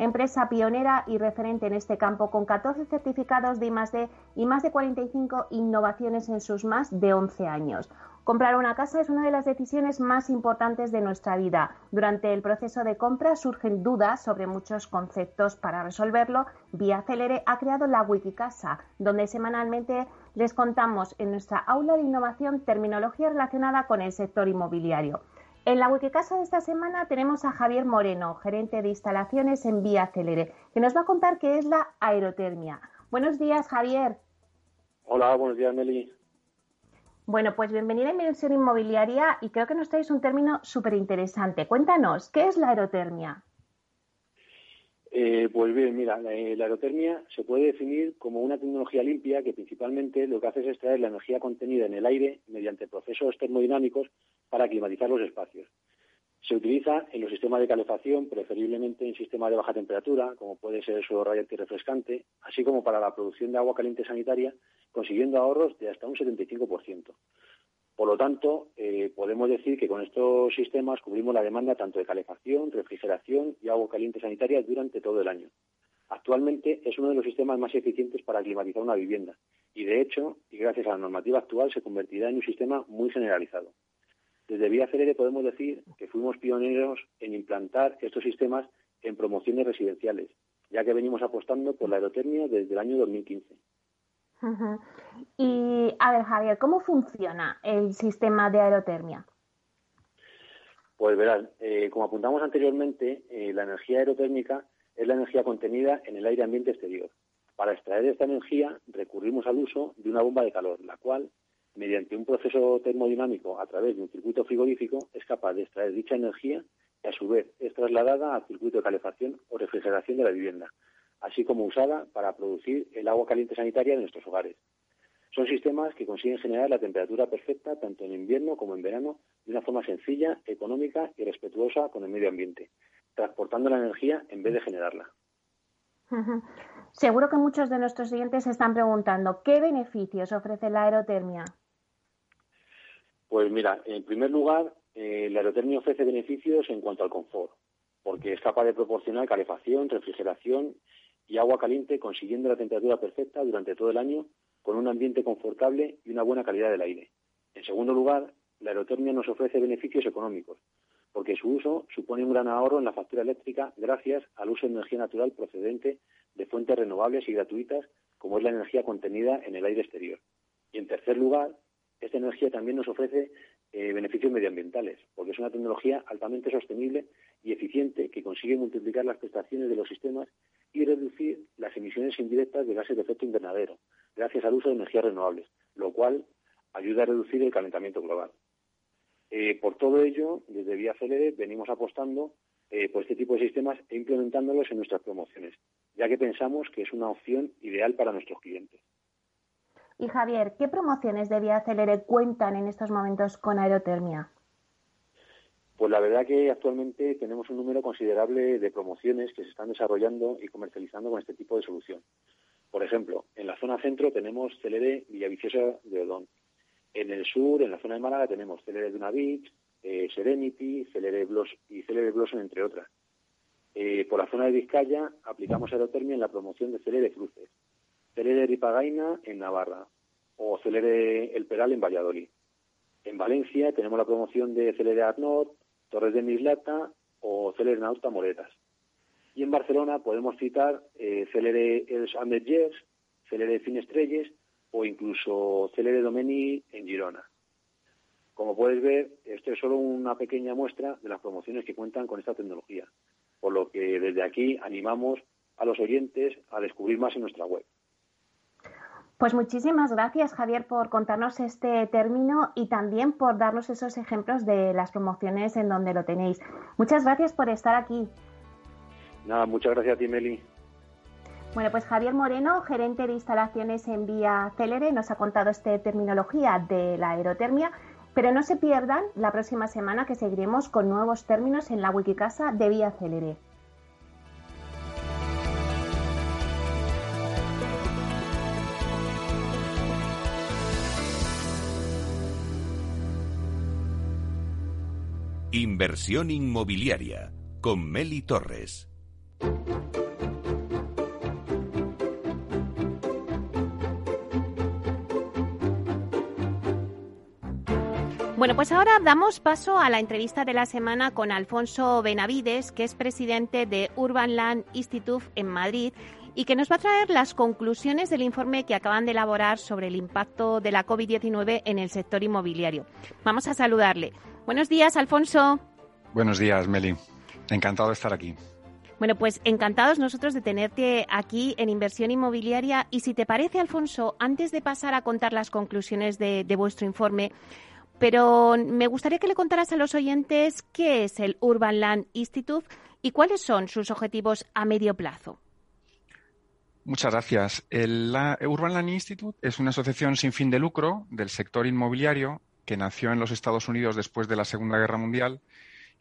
empresa pionera y referente en este campo con 14 certificados de I+D y más de 45 innovaciones en sus más de 11 años. Comprar una casa es una de las decisiones más importantes de nuestra vida. Durante el proceso de compra surgen dudas sobre muchos conceptos. Para resolverlo, Vía Celere ha creado la Wikicasa, donde semanalmente les contamos en nuestra aula de innovación terminología relacionada con el sector inmobiliario. En la Wikicasa de esta semana tenemos a Javier Moreno, gerente de instalaciones en Vía Celere, que nos va a contar qué es la aerotermia. Buenos días, Javier. Hola, buenos días, Meli. Bueno, pues bienvenida a Inversión Inmobiliaria y creo que nos traéis un término súper interesante. Cuéntanos, ¿qué es la aerotermia? Eh, pues bien, mira, la, la, aerotermia se puede definir como una tecnología limpia que principalmente lo que hace es extraer la energía contenida en el aire mediante procesos termodinámicos para climatizar los espacios. Se utiliza en los sistemas de calefacción, preferiblemente en sistemas de baja temperatura, como puede ser el suelo radiante y refrescante, así como para la producción de agua caliente sanitaria, consiguiendo ahorros de hasta un 75%. Por lo tanto, eh, podemos decir que con estos sistemas cubrimos la demanda tanto de calefacción, refrigeración y agua caliente sanitaria durante todo el año. Actualmente es uno de los sistemas más eficientes para climatizar una vivienda y, de hecho, y gracias a la normativa actual, se convertirá en un sistema muy generalizado. Desde Vía Celere podemos decir que fuimos pioneros en implantar estos sistemas en promociones residenciales, ya que venimos apostando por la aerotermia desde el año 2015. Y, a ver, Javier, ¿cómo funciona el sistema de aerotermia? Pues verás, eh, como apuntamos anteriormente, eh, la energía aerotérmica es la energía contenida en el aire ambiente exterior. Para extraer esta energía recurrimos al uso de una bomba de calor, la cual mediante un proceso termodinámico a través de un circuito frigorífico, es capaz de extraer dicha energía y a su vez es trasladada al circuito de calefacción o refrigeración de la vivienda, así como usada para producir el agua caliente sanitaria de nuestros hogares. Son sistemas que consiguen generar la temperatura perfecta tanto en invierno como en verano de una forma sencilla, económica y respetuosa con el medio ambiente, transportando la energía en vez de generarla. Seguro que muchos de nuestros clientes se están preguntando qué beneficios ofrece la aerotermia. Pues mira, en primer lugar, eh, la aerotermia ofrece beneficios en cuanto al confort, porque es capaz de proporcionar calefacción, refrigeración y agua caliente consiguiendo la temperatura perfecta durante todo el año con un ambiente confortable y una buena calidad del aire. En segundo lugar, la aerotermia nos ofrece beneficios económicos, porque su uso supone un gran ahorro en la factura eléctrica gracias al uso de energía natural procedente de fuentes renovables y gratuitas, como es la energía contenida en el aire exterior. Y en tercer lugar, esta energía también nos ofrece eh, beneficios medioambientales, porque es una tecnología altamente sostenible y eficiente que consigue multiplicar las prestaciones de los sistemas y reducir las emisiones indirectas de gases de efecto invernadero, gracias al uso de energías renovables, lo cual ayuda a reducir el calentamiento global. Eh, por todo ello, desde Vía Celere venimos apostando eh, por este tipo de sistemas e implementándolos en nuestras promociones, ya que pensamos que es una opción ideal para nuestros clientes. Y Javier, ¿qué promociones de Vía Celere cuentan en estos momentos con aerotermia? Pues la verdad que actualmente tenemos un número considerable de promociones que se están desarrollando y comercializando con este tipo de solución. Por ejemplo, en la zona centro tenemos Celere Villaviciosa de Odón. En el sur, en la zona de Málaga, tenemos Celere Duna Beach, eh, Serenity, Celere Bloss y Celere Blossom, entre otras. Eh, por la zona de Vizcaya aplicamos aerotermia en la promoción de Celere Cruces. Celere Ripagaina en Navarra o Celere El Peral en Valladolid. En Valencia tenemos la promoción de Celere Arnott, Torres de Mislata o Celere Nauta Moretas. Y en Barcelona podemos citar eh, Celere Els Ametllers, Celere Finestrelles o incluso Celere Domeni en Girona. Como puedes ver, esto es solo una pequeña muestra de las promociones que cuentan con esta tecnología, por lo que desde aquí animamos a los oyentes a descubrir más en nuestra web. Pues muchísimas gracias, Javier, por contarnos este término y también por darnos esos ejemplos de las promociones en donde lo tenéis. Muchas gracias por estar aquí. Nada, muchas gracias a ti, Meli. Bueno, pues Javier Moreno, gerente de instalaciones en Vía Célere, nos ha contado esta terminología de la aerotermia. Pero no se pierdan la próxima semana que seguiremos con nuevos términos en la Wikicasa de Vía Célere. Inversión inmobiliaria con Meli Torres. Bueno, pues ahora damos paso a la entrevista de la semana con Alfonso Benavides, que es presidente de Urban Land Institute en Madrid y que nos va a traer las conclusiones del informe que acaban de elaborar sobre el impacto de la COVID-19 en el sector inmobiliario. Vamos a saludarle. Buenos días, Alfonso. Buenos días, Meli. Encantado de estar aquí. Bueno, pues encantados nosotros de tenerte aquí en Inversión Inmobiliaria. Y si te parece, Alfonso, antes de pasar a contar las conclusiones de, de vuestro informe, pero me gustaría que le contaras a los oyentes qué es el Urban Land Institute y cuáles son sus objetivos a medio plazo. Muchas gracias. El Urban Land Institute es una asociación sin fin de lucro del sector inmobiliario que nació en los Estados Unidos después de la Segunda Guerra Mundial,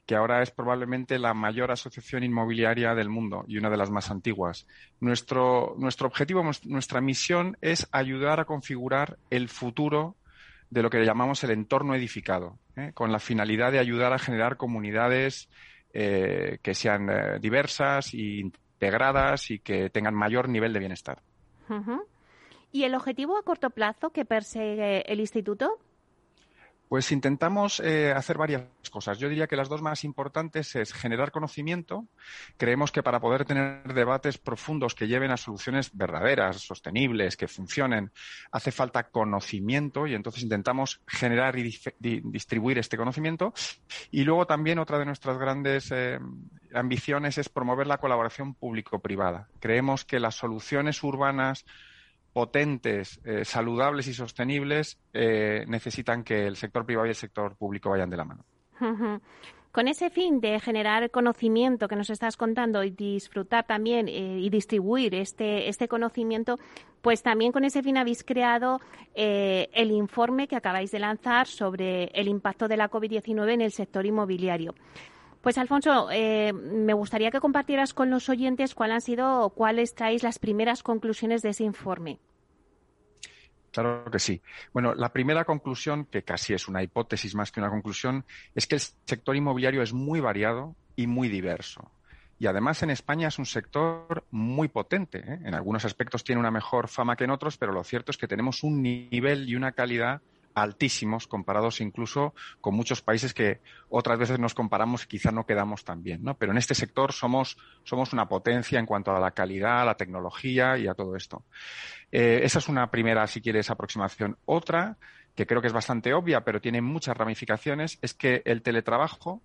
que ahora es probablemente la mayor asociación inmobiliaria del mundo y una de las más antiguas. Nuestro, objetivo, nuestra misión es ayudar a configurar el futuro de lo que llamamos el entorno edificado, ¿eh? con la finalidad de ayudar a generar comunidades eh, que sean eh, diversas e integradas y que tengan mayor nivel de bienestar. ¿Y el objetivo a corto plazo que persigue el instituto? Pues intentamos eh, hacer varias cosas. Yo diría que las dos más importantes es generar conocimiento. Creemos que para poder tener debates profundos que lleven a soluciones verdaderas, sostenibles, que funcionen, hace falta conocimiento y entonces intentamos generar y distribuir este conocimiento. Y luego también otra de nuestras grandes eh, ambiciones es promover la colaboración público-privada. Creemos que las soluciones urbanas potentes, eh, saludables y sostenibles eh, necesitan que el sector privado y el sector público vayan de la mano. Con ese fin de generar conocimiento que nos estás contando y disfrutar también eh, y distribuir este, este conocimiento, pues también con ese fin habéis creado el informe que acabáis de lanzar sobre el impacto de la COVID-19 en el sector inmobiliario. Pues Alfonso, me gustaría que compartieras con los oyentes cuáles han sido o cuáles traéis las primeras conclusiones de ese informe. Claro que sí. Bueno, la primera conclusión, que casi es una hipótesis más que una conclusión, es que el sector inmobiliario es muy variado y muy diverso. Y además en España es un sector muy potente. ¿eh? En algunos aspectos tiene una mejor fama que en otros, pero lo cierto es que tenemos un nivel y una calidad altísimos comparados incluso con muchos países que otras veces nos comparamos y quizá no quedamos tan bien, ¿no? Pero en este sector somos, somos una potencia en cuanto a la calidad, a la tecnología y a todo esto. Eh, esa es una primera, si quieres, aproximación. Otra, que creo que es bastante obvia, pero tiene muchas ramificaciones, es que el teletrabajo,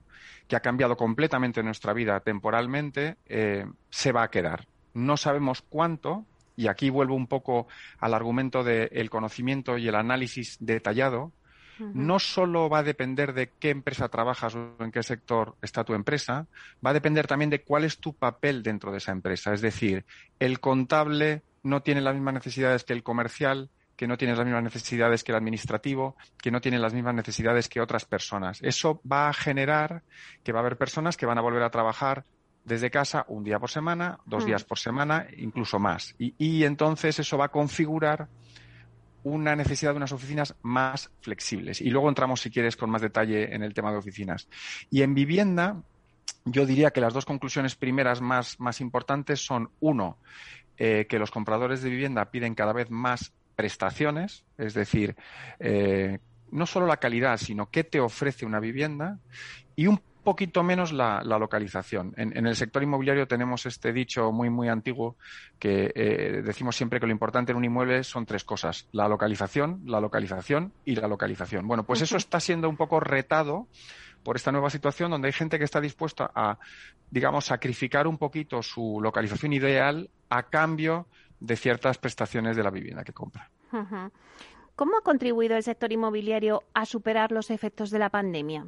que ha cambiado completamente nuestra vida temporalmente, eh, se va a quedar. No sabemos cuánto, y aquí vuelvo un poco al argumento del conocimiento y el análisis detallado, no solo va a depender de qué empresa trabajas o en qué sector está tu empresa, va a depender también de cuál es tu papel dentro de esa empresa. Es decir, el contable no tiene las mismas necesidades que el comercial, que no tiene las mismas necesidades que el administrativo, que no tiene las mismas necesidades que otras personas. Eso va a generar que va a haber personas que van a volver a trabajar desde casa un día por semana, dos mm. días por semana, incluso más. Y, entonces eso va a configurar una necesidad de unas oficinas más flexibles. Y luego entramos, si quieres, con más detalle en el tema de oficinas. Y en vivienda, yo diría que las dos conclusiones primeras más, más importantes son, uno, eh, que los compradores de vivienda piden cada vez más prestaciones, es decir, eh, no solo la calidad, sino qué te ofrece una vivienda. Y un poquito menos la, localización. En, el sector inmobiliario tenemos este dicho muy, muy antiguo que eh, decimos siempre que lo importante en un inmueble son tres cosas, la localización, la localización y la localización. Bueno, pues eso está siendo un poco retado por esta nueva situación donde hay gente que está dispuesta a, digamos, sacrificar un poquito su localización ideal a cambio de ciertas prestaciones de la vivienda que compra. ¿Cómo ha contribuido el sector inmobiliario a superar los efectos de la pandemia?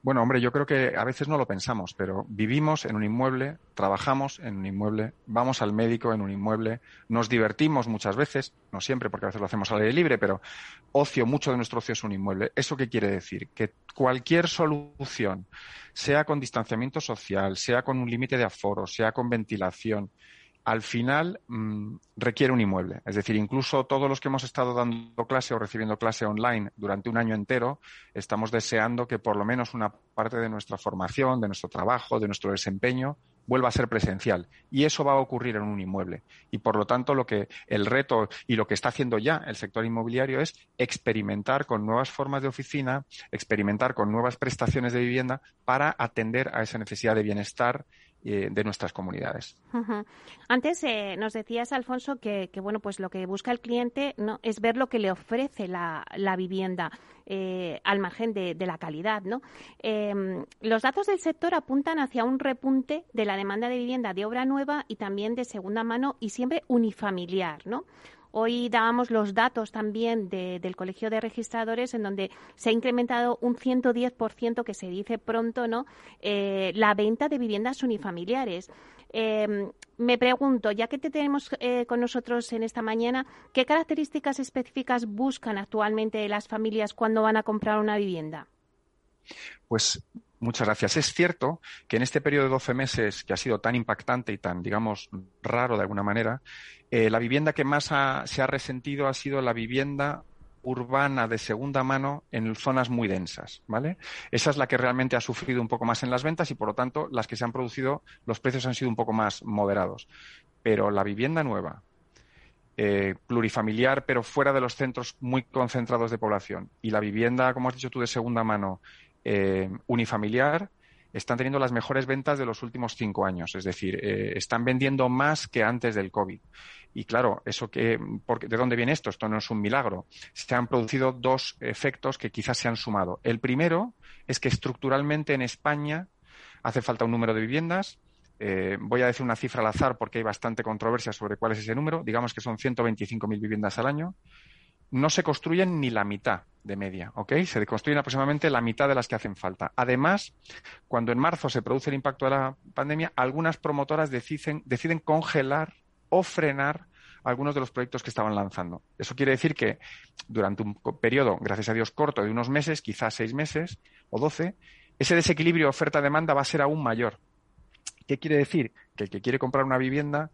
Bueno, hombre, yo creo que a veces no lo pensamos, pero vivimos en un inmueble, trabajamos en un inmueble, vamos al médico en un inmueble, nos divertimos muchas veces, no siempre porque a veces lo hacemos al aire libre, pero ocio, mucho de nuestro ocio es un inmueble. ¿Eso qué quiere decir? Que cualquier solución, sea con distanciamiento social, sea con un límite de aforo, sea con ventilación, al final mm, requiere un inmueble. Es decir, incluso todos los que hemos estado dando clase o recibiendo clase online durante un año entero, estamos deseando que por lo menos una parte de nuestra formación, de nuestro trabajo, de nuestro desempeño, vuelva a ser presencial. Y eso va a ocurrir en un inmueble. Y por lo tanto, lo que el reto y lo que está haciendo ya el sector inmobiliario es experimentar con nuevas formas de oficina, experimentar con nuevas prestaciones de vivienda para atender a esa necesidad de bienestar eh, de nuestras comunidades. Antes eh, nos decías, Alfonso, que, bueno, pues lo que busca el cliente no es ver lo que le ofrece la, vivienda eh, al margen de, la calidad, ¿no? Em, los datos del sector apuntan hacia un repunte de la demanda de vivienda de obra nueva y también de segunda mano y siempre unifamiliar, ¿no? Hoy dábamos los datos también del Colegio de Registradores en donde se ha incrementado un 110%, que se dice pronto, ¿no? Eh, la venta de viviendas unifamiliares. Em, me pregunto, ya que te tenemos eh, con nosotros en esta mañana, ¿qué características específicas buscan actualmente las familias cuando van a comprar una vivienda? Pues Muchas gracias. Es cierto que en este periodo de 12 meses, que ha sido tan impactante y tan, digamos, raro de alguna manera, eh, la vivienda que más se ha resentido ha sido la vivienda urbana de segunda mano en zonas muy densas, ¿vale? Esa es la que realmente ha sufrido un poco más en las ventas y, por lo tanto, las que se han producido, los precios han sido un poco más moderados. Pero la vivienda nueva, eh, plurifamiliar, pero fuera de los centros muy concentrados de población, y la vivienda, como has dicho tú, de segunda mano, eh, unifamiliar están teniendo las mejores ventas de los últimos cinco años. Es decir, eh, están vendiendo más que antes del COVID. Y claro, eso que, porque, ¿de dónde viene esto? Esto no es un milagro. Se han producido dos efectos que quizás se han sumado. El primero es que estructuralmente en España hace falta un número de viviendas. Eh, voy a decir una cifra al azar porque hay bastante controversia sobre cuál es ese número. Digamos que son 125.000 viviendas al año no se construyen ni la mitad de media, ¿ok? Se construyen aproximadamente la mitad de las que hacen falta. Además, cuando en marzo se produce el impacto de la pandemia, algunas promotoras deciden, congelar o frenar algunos de los proyectos que estaban lanzando. Eso quiere decir que durante un periodo, gracias a Dios, corto de unos meses, quizás seis meses o doce, ese desequilibrio oferta-demanda va a ser aún mayor. ¿Qué quiere decir? Que el que quiere comprar una vivienda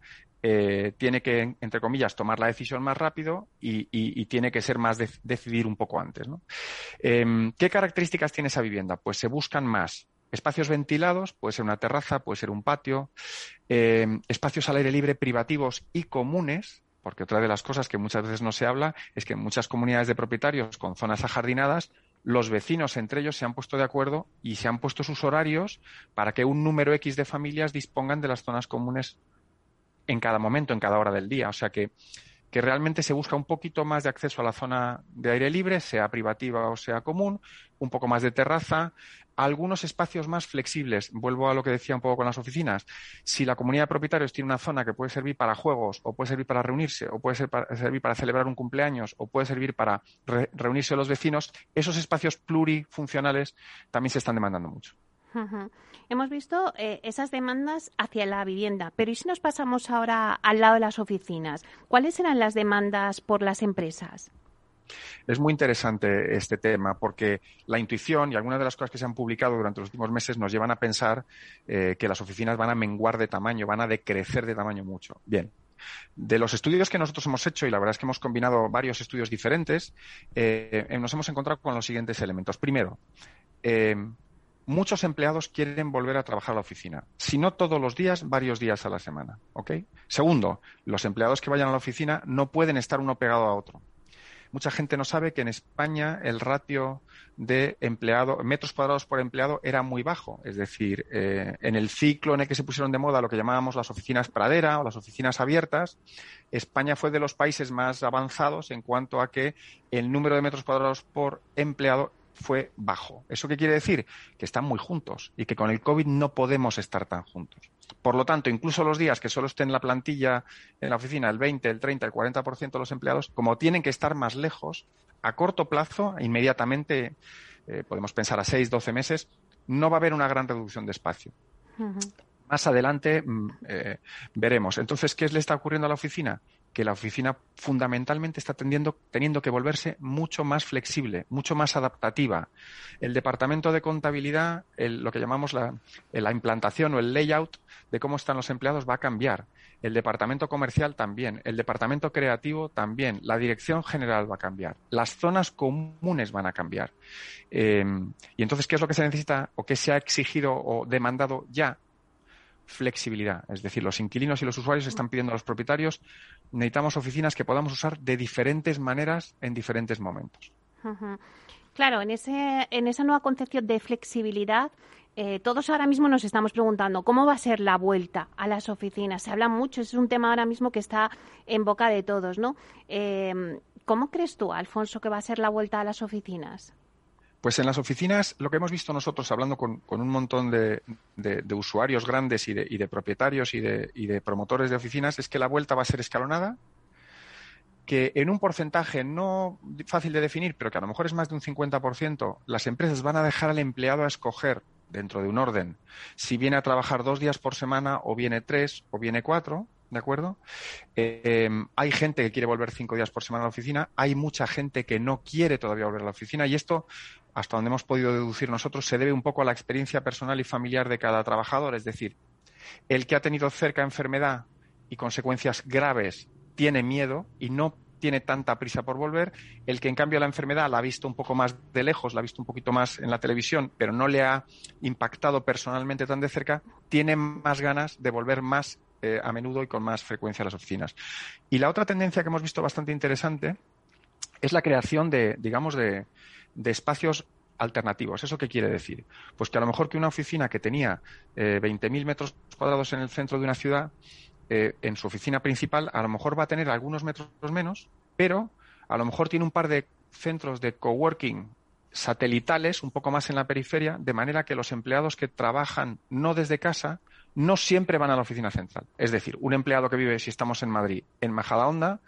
eh, tiene que, entre comillas, tomar la decisión más rápido y, tiene que ser más decidir un poco antes. Em, ¿Qué características tiene esa vivienda? Pues se buscan más espacios ventilados, puede ser una terraza, puede ser un patio, em, espacios al aire libre privativos y comunes, porque otra de las cosas que muchas veces no se habla es que en muchas comunidades de propietarios con zonas ajardinadas, los vecinos entre ellos se han puesto de acuerdo y se han puesto sus horarios para que un número X de familias dispongan de las zonas comunes en cada momento, en cada hora del día. O sea que, que realmente se busca un poquito más de acceso a la zona de aire libre, sea privativa o sea común, un poco más de terraza, algunos espacios más flexibles. Vuelvo a lo que decía un poco con las oficinas. Si la comunidad de propietarios tiene una zona que puede servir para juegos, o puede servir para reunirse, o puede servir para celebrar un cumpleaños, o puede servir para reunirse los vecinos, esos espacios plurifuncionales también se están demandando mucho. Hemos visto eh, esas demandas hacia la vivienda, pero ¿y si nos pasamos ahora al lado de las oficinas? ¿Cuáles eran las demandas por las empresas? Es muy interesante este tema porque la intuición y algunas de las cosas que se han publicado durante los últimos meses nos llevan a pensar eh, que las oficinas van a menguar de tamaño, van a decrecer de tamaño mucho. Bien, de los estudios que nosotros hemos hecho, y la verdad es que hemos combinado varios estudios diferentes, eh, nos hemos encontrado con los siguientes elementos. Primero, muchos empleados quieren volver a trabajar a la oficina. Si no todos los días, varios días a la semana. Segundo, los empleados que vayan a la oficina no pueden estar uno pegado a otro. Mucha gente no sabe que en España el ratio de empleado, metros cuadrados por empleado era muy bajo. Es decir, eh, en el ciclo en el que se pusieron de moda lo que llamábamos las oficinas pradera o las oficinas abiertas, España fue de los países más avanzados en cuanto a que el número de metros cuadrados por empleado fue bajo. ¿Eso qué quiere decir? Que están muy juntos y que con el COVID no podemos estar tan juntos. Por lo tanto, incluso los días que solo estén en la plantilla en la oficina el 20, el 30, el 40% de los empleados, como tienen que estar más lejos, a corto plazo, inmediatamente, eh, podemos pensar a 6, 12 meses, no va a haber una gran reducción de espacio. Más adelante mm, eh, veremos. Entonces, ¿qué le está ocurriendo a la oficina? Que la oficina fundamentalmente está teniendo que volverse mucho más flexible, mucho más adaptativa. El departamento de contabilidad, lo que llamamos la, la implantación o el layout de cómo están los empleados va a cambiar el departamento comercial también, el departamento creativo también, la dirección general va a cambiar, las zonas comunes van a cambiar. Em, y entonces, ¿qué es lo que se necesita o qué se ha exigido o demandado ya? Flexibilidad. Es decir, los inquilinos y los usuarios están pidiendo a los propietarios, necesitamos oficinas que podamos usar de diferentes maneras en diferentes momentos. Claro, en, ese, en esa nueva concepción de flexibilidad, eh, todos ahora mismo nos estamos preguntando cómo va a ser la vuelta a las oficinas. Se habla mucho, es un tema ahora mismo que está en boca de todos, ¿no? Em, ¿Cómo crees tú, Alfonso, que va a ser la vuelta a las oficinas? Pues en las oficinas, lo que hemos visto nosotros hablando con, un montón de, usuarios grandes y de, propietarios y de, promotores de oficinas es que la vuelta va a ser escalonada, que en un porcentaje no fácil de definir, pero que a lo mejor es más de un 50%, las empresas van a dejar al empleado a escoger dentro de un orden. Si viene a trabajar dos días por semana, o viene tres, o viene cuatro, ¿de acuerdo? Eh, hay gente que quiere volver cinco días por semana a la oficina, hay mucha gente que no quiere todavía volver a la oficina y esto, hasta donde hemos podido deducir nosotros, se debe un poco a la experiencia personal y familiar de cada trabajador. Es decir, el que ha tenido cerca enfermedad y consecuencias graves tiene miedo y no tiene tanta prisa por volver, el que en cambio la enfermedad la ha visto un poco más de lejos, la ha visto un poquito más en la televisión, pero no le ha impactado personalmente tan de cerca, tiene más ganas de volver más eh, a menudo y con más frecuencia a las oficinas. Y la otra tendencia que hemos visto bastante interesante es la creación de, digamos, de, espacios alternativos. ¿Eso qué quiere decir? Pues que a lo mejor que una oficina que tenía eh, 20.000 metros cuadrados en el centro de una ciudad eh, en su oficina principal a lo mejor va a tener algunos metros menos, pero a lo mejor tiene un par de centros de coworking satelitales un poco más en la periferia, de manera que los empleados que trabajan no desde casa no siempre van a la oficina central. Es decir, un empleado que vive, si estamos en Madrid, en Majadahonda,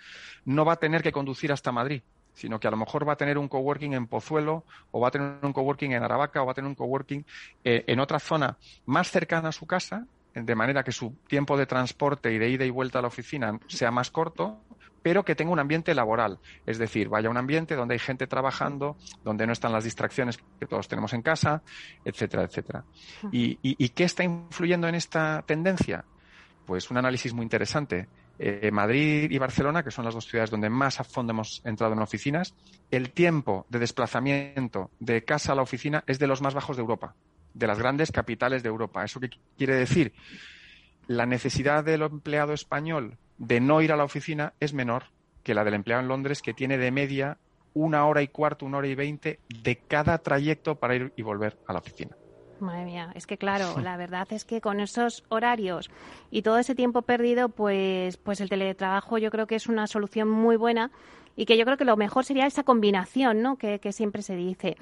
no va a tener que conducir hasta Madrid, sino que a lo mejor va a tener un coworking en Pozuelo, o va a tener un coworking en Aravaca, o va a tener un coworking eh, en otra zona más cercana a su casa, de manera que su tiempo de transporte y de ida y vuelta a la oficina sea más corto, pero que tenga un ambiente laboral. Es decir, vaya a un ambiente donde hay gente trabajando, donde no están las distracciones que todos tenemos en casa, etcétera, etcétera. ¿Y, qué está influyendo en esta tendencia? Pues un análisis muy interesante. Eh, Madrid y Barcelona, que son las dos ciudades donde más a fondo hemos entrado en oficinas, el tiempo de desplazamiento de casa a la oficina es de los más bajos de Europa de las grandes capitales de Europa. ¿Eso qué quiere decir? La necesidad del empleado español de no ir a la oficina es menor que la del empleado en Londres, que tiene de media una hora y cuarto, una hora y veinte de cada trayecto para ir y volver a la oficina. Madre mía, es que claro, la verdad es que con esos horarios y todo ese tiempo perdido, pues, pues el teletrabajo yo creo que es una solución muy buena y que yo creo que lo mejor sería esa combinación ¿no? que, siempre se dice.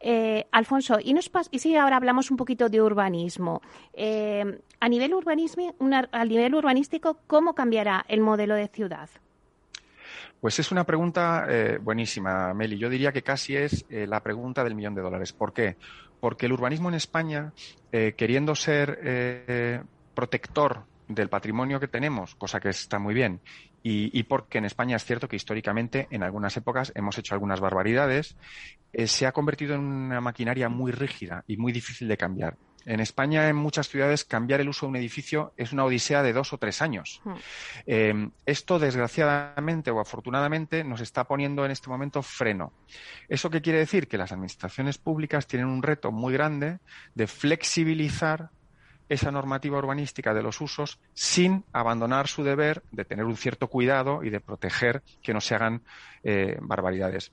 Eh, Alfonso, y, nos y si ahora hablamos un poquito de urbanismo, eh, a, nivel urbanismo, a nivel urbanístico, ¿cómo cambiará el modelo de ciudad? Pues es una pregunta eh, buenísima, Meli. Yo diría que casi es la pregunta del millón de dólares. ¿Por qué? Porque el urbanismo en España, queriendo ser protector del patrimonio que tenemos, cosa que está muy bien, y, porque en España es cierto que históricamente en algunas épocas hemos hecho algunas barbaridades, eh, se ha convertido en una maquinaria muy rígida y muy difícil de cambiar. En España, en muchas ciudades, cambiar el uso de un edificio es una odisea de dos o tres años. Hmm. Eh, esto, desgraciadamente o afortunadamente, nos está poniendo en este momento freno. ¿Eso qué quiere decir? Que las administraciones públicas tienen un reto muy grande de flexibilizar esa normativa urbanística de los usos sin abandonar su deber de tener un cierto cuidado y de proteger que no se hagan eh, barbaridades.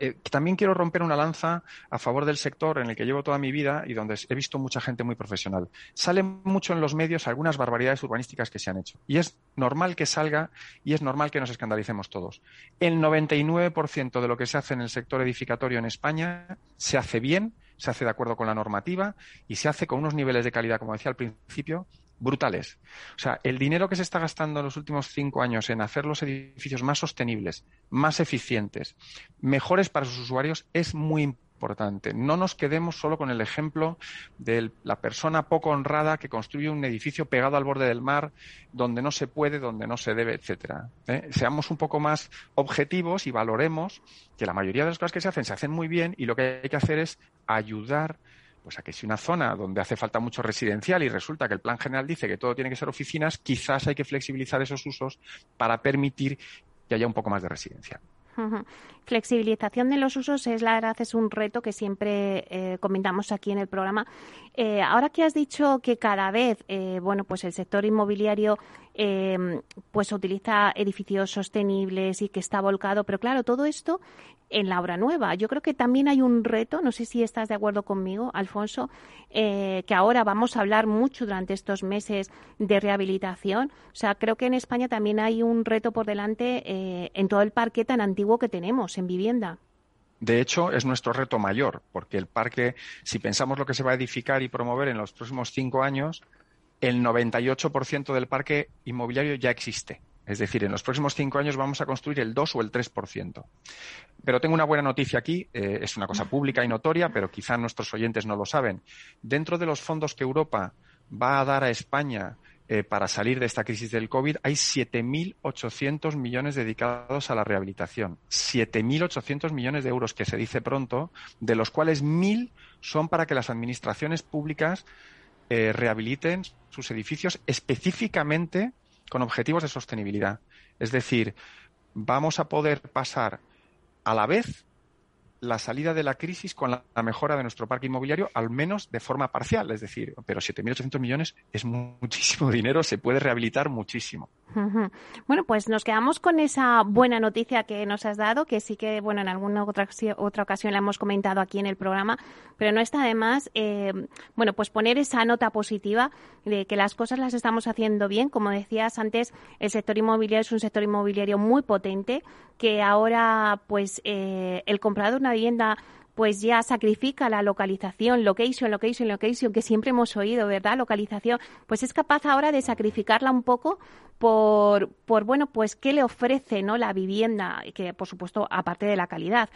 Eh, también quiero romper una lanza a favor del sector en el que llevo toda mi vida y donde he visto mucha gente muy profesional. Salen mucho en los medios algunas barbaridades urbanísticas que se han hecho. Y es normal que salga y es normal que nos escandalicemos todos. El 99% de lo que se hace en el sector edificatorio en España se hace bien se hace de acuerdo con la normativa y se hace con unos niveles de calidad, como decía al principio, brutales. O sea, el dinero que se está gastando en los últimos cinco años en hacer los edificios más sostenibles, más eficientes, mejores para sus usuarios, es muy importante. No nos quedemos solo con el ejemplo de la persona poco honrada que construye un edificio pegado al borde del mar, donde no se puede, donde no se debe, etcétera. ¿eh? Seamos un poco más objetivos y valoremos que la mayoría de las cosas que se hacen se hacen muy bien y lo que hay que hacer es ayudar pues a que si una zona donde hace falta mucho residencial y resulta que el plan general dice que todo tiene que ser oficinas, quizás hay que flexibilizar esos usos para permitir que haya un poco más de residencia. Flexibilización de los usos es la verdad es un reto que siempre eh, comentamos aquí en el programa. Eh, ahora que has dicho que cada vez, eh, bueno, pues el sector inmobiliario pues utiliza edificios sostenibles y que está volcado, pero claro, todo esto en la obra nueva. Yo creo que también hay un reto, no sé si estás de acuerdo conmigo, Alfonso, eh, que ahora vamos a hablar mucho durante estos meses de rehabilitación. O sea, creo que en España también hay un reto por delante eh, en todo el parque tan antiguo que tenemos en vivienda. De hecho, es nuestro reto mayor, porque el parque, si pensamos lo que se va a edificar y promover en los próximos cinco años, el 98% del parque inmobiliario ya existe. Es decir, en los próximos cinco años vamos a construir el 2 o el 3%. Pero tengo una buena noticia aquí, eh, es una cosa pública y notoria, pero quizá nuestros oyentes no lo saben. Dentro de los fondos que Europa va a dar a España eh, para salir de esta crisis del COVID, hay 7.800 millones dedicados a la rehabilitación. 7.800 millones de euros, que se dice pronto, de los cuales 1.000 son para que las administraciones públicas eh, rehabiliten sus edificios específicamente con objetivos de sostenibilidad. Es decir, vamos a poder pasar a la vez la salida de la crisis con la, mejora de nuestro parque inmobiliario, al menos de forma parcial. Es decir, pero 7.800 millones es muchísimo dinero, se puede rehabilitar muchísimo. Bueno, pues nos quedamos con esa buena noticia que nos has dado, que sí que, bueno, en alguna otra, otra ocasión la hemos comentado aquí en el programa, pero no está de más, eh, bueno, pues poner esa nota positiva de que las cosas las estamos haciendo bien. Como decías antes, el sector inmobiliario es un sector inmobiliario muy potente, que ahora, pues, eh, el comprador una vivienda pues ya sacrifica la localización, location, location, location, que siempre hemos oído, ¿verdad? Localización, pues es capaz ahora de sacrificarla un poco por, por bueno, pues qué le ofrece, ¿no? La vivienda, que por supuesto, aparte de la calidad.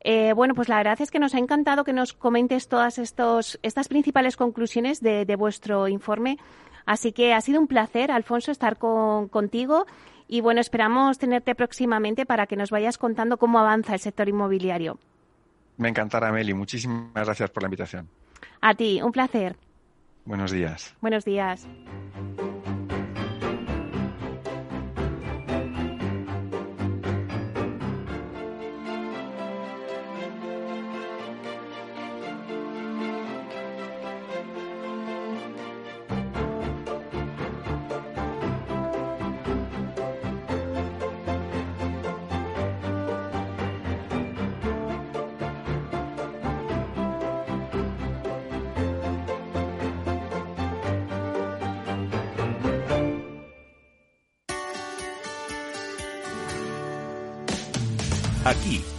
Eh, bueno, pues la verdad es que nos ha encantado que nos comentes todas estos, estas principales conclusiones de, vuestro informe. Así que ha sido un placer, Alfonso, estar contigo. Y bueno, esperamos tenerte próximamente para que nos vayas contando cómo avanza el sector inmobiliario. Me encantará, Meli. Muchísimas gracias por la invitación. A ti, un placer. Buenos días. Buenos días.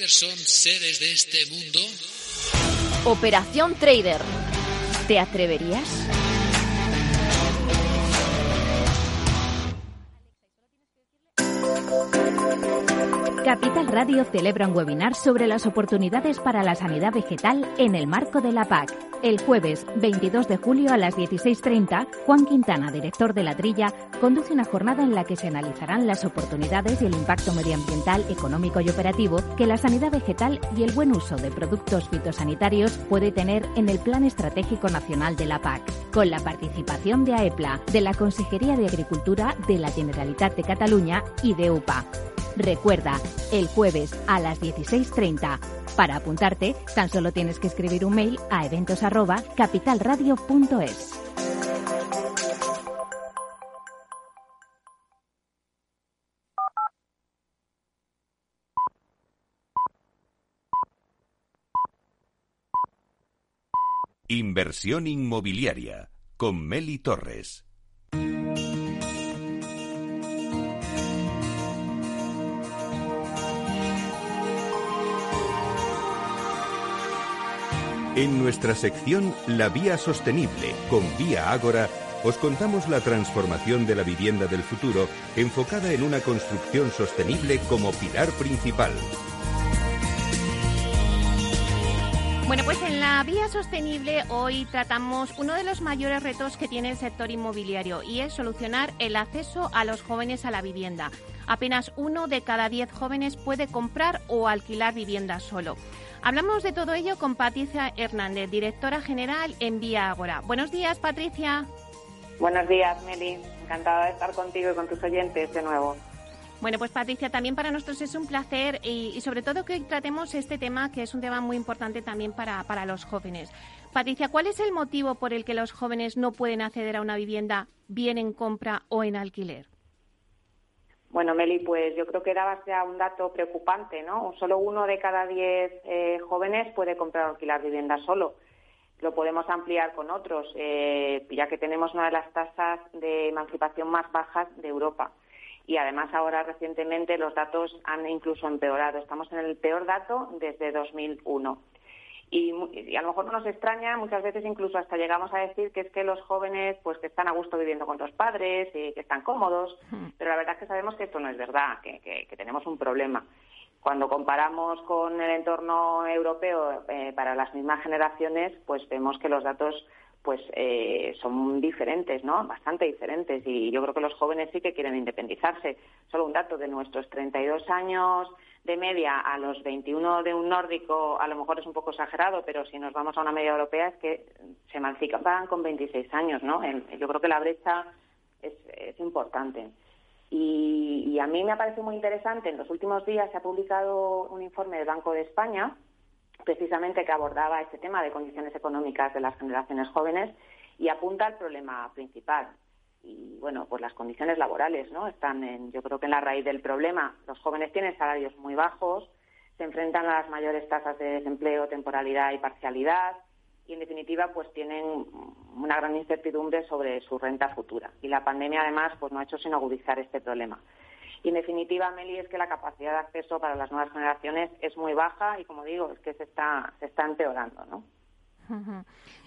Este? Operación Trader. ¿Te atreverías? Capital Radio celebra un webinar sobre las oportunidades para la sanidad vegetal en el marco de la PAC. El jueves 22 de julio a las 16.30, Juan Quintana, director de La Trilla, conduce una jornada en la que se analizarán las oportunidades y el impacto medioambiental, económico y operativo que la sanidad vegetal y el buen uso de productos fitosanitarios puede tener en el Plan Estratégico Nacional de la PAC, con la participación de AEPLA, de la Consejería de Agricultura de la Generalitat de Cataluña y de UPA. Recuerda, el jueves a las 16.30 para apuntarte, tan solo tienes que escribir un mail a arroba capitalradio.es. Inversión inmobiliaria con Meli Torres. En nuestra sección La Vía Sostenible con Vía Ágora, os contamos la transformación de la vivienda del futuro enfocada en una construcción sostenible como pilar principal. Bueno, pues en la vía sostenible hoy tratamos uno de los mayores retos que tiene el sector inmobiliario y es solucionar el acceso a los jóvenes a la vivienda. Apenas uno de cada diez jóvenes puede comprar o alquilar vivienda solo. Hablamos de todo ello con Patricia Hernández, directora general en Vía Agora. Buenos días, Patricia. Buenos días, Meli. Encantada de estar contigo y con tus oyentes de nuevo. Bueno, pues Patricia, también para nosotros es un placer y, sobre todo que hoy tratemos este tema que es un tema muy importante también para, para los jóvenes. Patricia, ¿cuál es el motivo por el que los jóvenes no pueden acceder a una vivienda bien en compra o en alquiler? Bueno, Meli, pues yo creo que dabas ya un dato preocupante, ¿no? Solo uno de cada diez eh, jóvenes puede comprar o alquilar vivienda solo. Lo podemos ampliar con otros, eh, ya que tenemos una de las tasas de emancipación más bajas de Europa. Y además ahora recientemente los datos han incluso empeorado. Estamos en el peor dato desde 2001. Y, a lo mejor no nos extraña, muchas veces incluso hasta llegamos a decir que es que los jóvenes pues que están a gusto viviendo con los padres y que están cómodos, hmm. pero la verdad es que sabemos que esto no es verdad, que, tenemos un problema. Cuando comparamos con el entorno europeo eh, para las mismas generaciones, pues vemos que los datos pues eh, son diferentes, ¿no? Bastante diferentes. Y yo creo que los jóvenes sí que quieren independizarse. Solo un dato de nuestros 32 años de media a los 21 de un nórdico, a lo mejor es un poco exagerado, pero si nos vamos a una media europea es que se emancipan con 26 años, ¿no? Yo creo que la brecha es, importante. Y, y, a mí me parece muy interesante, en los últimos días se ha publicado un informe del Banco de España, precisamente que abordaba este tema de condiciones económicas de las generaciones jóvenes y apunta al problema principal, y bueno, pues las condiciones laborales, ¿no? Están en, yo creo que en la raíz del problema. Los jóvenes tienen salarios muy bajos, se enfrentan a las mayores tasas de desempleo, temporalidad y parcialidad y en definitiva pues tienen una gran incertidumbre sobre su renta futura. Y la pandemia además pues no ha hecho sino agudizar este problema. Y en definitiva, Meli, es que la capacidad de acceso para las nuevas generaciones es muy baja y como digo, es que se está, se está empeorando, ¿no?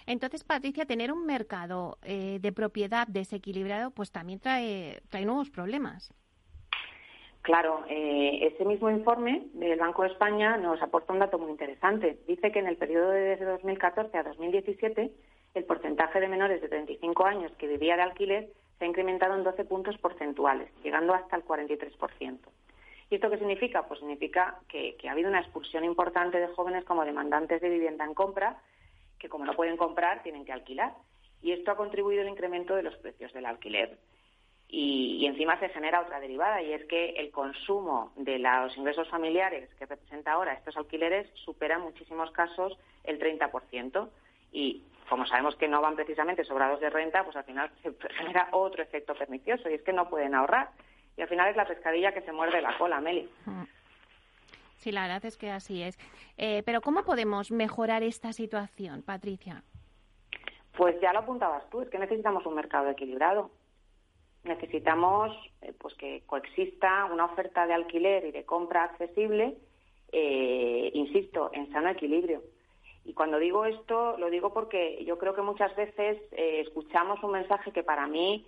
Entonces, Patricia, tener un mercado eh, de propiedad desequilibrado, pues también trae, trae nuevos problemas. Claro, eh, ese mismo informe del Banco de España nos aporta un dato muy interesante. Dice que en el periodo de desde 2014 a 2017 el porcentaje de menores de 35 años que vivía de alquiler se ha incrementado en 12 puntos porcentuales, llegando hasta el 43%. ¿Y esto qué significa? Pues significa que ha habido una expulsión importante de jóvenes como demandantes de vivienda en compra que como no pueden comprar, tienen que alquilar. Y esto ha contribuido al incremento de los precios del alquiler. Y, encima se genera otra derivada, y es que el consumo de los ingresos familiares que representa ahora estos alquileres supera en muchísimos casos el 30%. Y como sabemos que no van precisamente sobrados de renta, pues al final se genera otro efecto pernicioso, y es que no pueden ahorrar. Y al final es la pescadilla que se muerde la cola, Meli. Mm. Sí, la verdad es que así es. Eh, pero ¿cómo podemos mejorar esta situación, Patricia? Pues ya lo apuntabas tú, es que necesitamos un mercado equilibrado. Necesitamos eh, pues que coexista una oferta de alquiler y de compra accesible, eh, insisto, en sano equilibrio. Y cuando digo esto, lo digo porque yo creo que muchas veces escuchamos un mensaje que para mí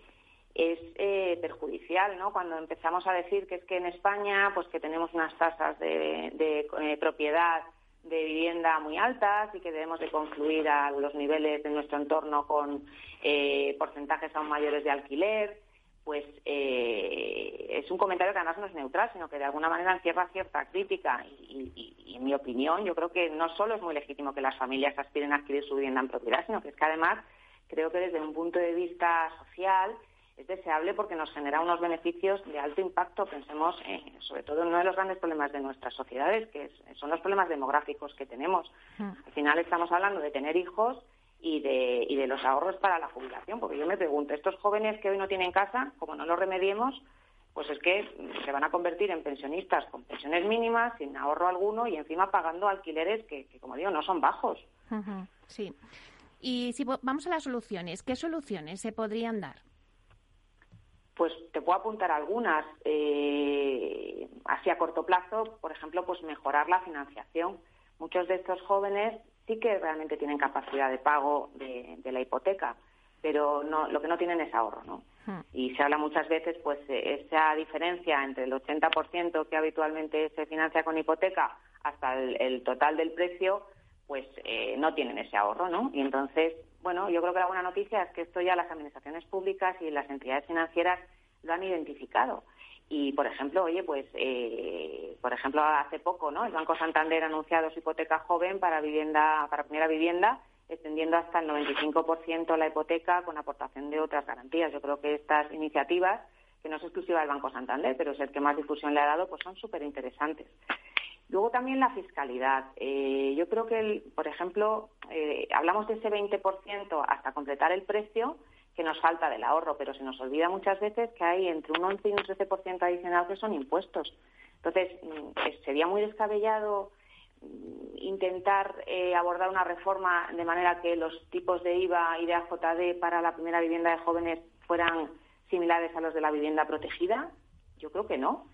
es eh, perjudicial, ¿no? Cuando empezamos a decir que es que en España, pues que tenemos unas tasas de, eh, propiedad de vivienda muy altas y que debemos de concluir a los niveles de nuestro entorno con eh, porcentajes aún mayores de alquiler, pues es un comentario que además no es neutral, sino que de alguna manera encierra cierta crítica. Y, y, en mi opinión, yo creo que no solo es muy legítimo que las familias aspiren a adquirir su vivienda en propiedad, sino que es que además creo que desde un punto de vista social es deseable porque nos genera unos beneficios de alto impacto. Pensemos sobre todo en uno de los grandes problemas de nuestras sociedades, que son los problemas demográficos que tenemos. Hmm. Al final estamos hablando de tener hijos y de, y de los ahorros para la jubilación, porque yo me pregunto, estos jóvenes que hoy no tienen casa, como no los remediemos, pues es que se van a convertir en pensionistas con pensiones mínimas, sin ahorro alguno y encima pagando alquileres que, como digo, no son bajos. Sí. Y si vamos a las soluciones, ¿qué soluciones se podrían dar? Pues te puedo apuntar algunas. Eh, así a corto plazo, por ejemplo, pues mejorar la financiación. Muchos de estos jóvenes sí que realmente tienen capacidad de pago de, la hipoteca, pero no, lo que no tienen es ahorro, ¿no? Hmm. Y se habla muchas veces, pues, esa diferencia entre el 80% que habitualmente se financia con hipoteca hasta el, total del precio, pues eh, no tienen ese ahorro, ¿no? Y entonces, bueno, yo creo que la buena noticia es que esto ya las administraciones públicas y las entidades financieras lo han identificado. Y, por ejemplo, oye, pues, eh, por ejemplo, hace poco, ¿no? El Banco Santander ha anunciado su hipoteca joven para vivienda, para primera vivienda, extendiendo hasta el 95% la hipoteca con aportación de otras garantías. Yo creo que estas iniciativas, que no es exclusiva del Banco Santander, pero es el que más difusión le ha dado, pues son súper interesantes. Luego también la fiscalidad. Eh, yo creo que, por ejemplo, eh, hablamos de ese 20% hasta completar el precio que nos falta del ahorro, pero se nos olvida muchas veces que hay entre un 11 y un 13% adicional que son impuestos. Entonces, mm, sería muy descabellado mm, intentar eh, abordar una reforma de manera que los tipos de IVA y de AJD para la primera vivienda de jóvenes fueran similares a los de la vivienda protegida. Yo creo que no.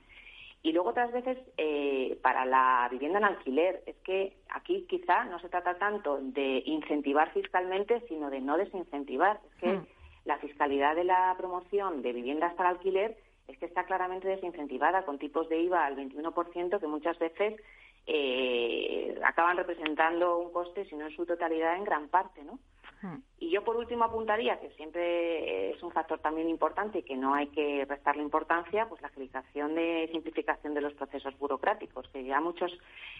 Y luego otras veces eh, para la vivienda en alquiler. Es que aquí quizá no se trata tanto de incentivar fiscalmente, sino de no desincentivar. Es que mm. La fiscalidad de la promoción de viviendas para alquiler es que está claramente desincentivada con tipos de IVA al 21% que muchas veces eh, acaban representando un coste, si no en su totalidad, en gran parte, ¿no? Y yo por último apuntaría que siempre es un factor también importante y que no hay que restarle importancia, pues la agilización de simplificación de los procesos burocráticos, que ya muchos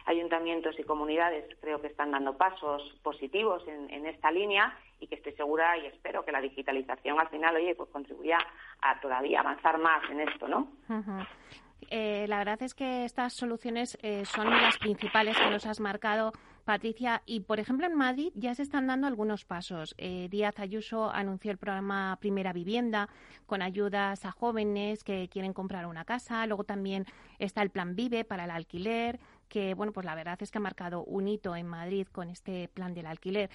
ayuntamientos y comunidades creo que están dando pasos positivos en, esta línea y que estoy segura y espero que la digitalización al final, oye, pues contribuya a todavía avanzar más en esto, ¿no? Eh, la verdad es que estas soluciones eh, son las principales que nos has marcado Patricia, y por ejemplo en Madrid ya se están dando algunos pasos. Eh, Díaz Ayuso anunció el programa Primera Vivienda con ayudas a jóvenes que quieren comprar una casa. Luego también está el Plan Vive para el alquiler, que bueno, pues la verdad es que ha marcado un hito en Madrid con este plan del alquiler.